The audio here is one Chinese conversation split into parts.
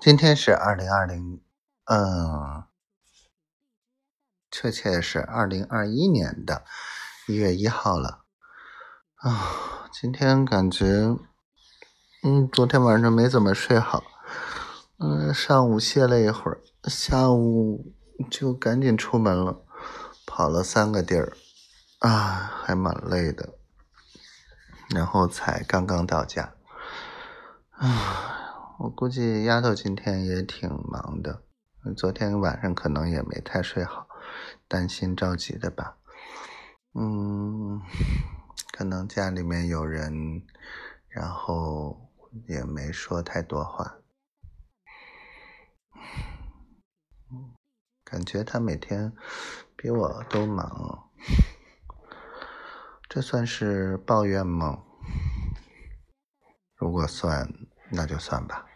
今天是二零二零，嗯，确切是二零二一年的一月一号了啊。今天感觉，嗯，昨天晚上没怎么睡好，嗯，上午歇了一会儿，下午就赶紧出门了，跑了三个地儿，啊，还蛮累的，然后才刚刚到家，啊。我估计丫头今天也挺忙的，昨天晚上可能也没太睡好，担心着急的吧。嗯，可能家里面有人，然后也没说太多话。感觉他每天比我都忙，这算是抱怨吗？如果算，那就算吧。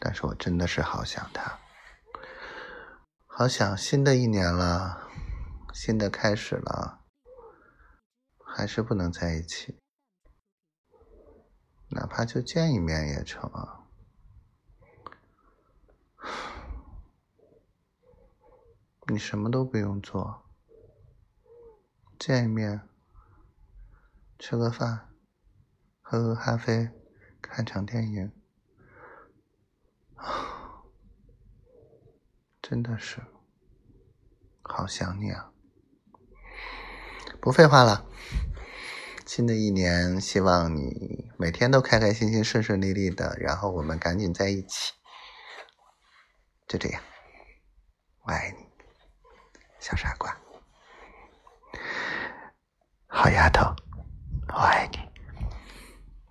但是我真的是好想他，好想新的一年了，新的开始了，还是不能在一起，哪怕就见一面也成啊！你什么都不用做，见一面，吃个饭，喝个咖啡，看场电影。真的是，好想你啊！不废话了，新的一年希望你每天都开开心心、顺顺利利的，然后我们赶紧在一起。就这样，我爱你，小傻瓜，好丫头，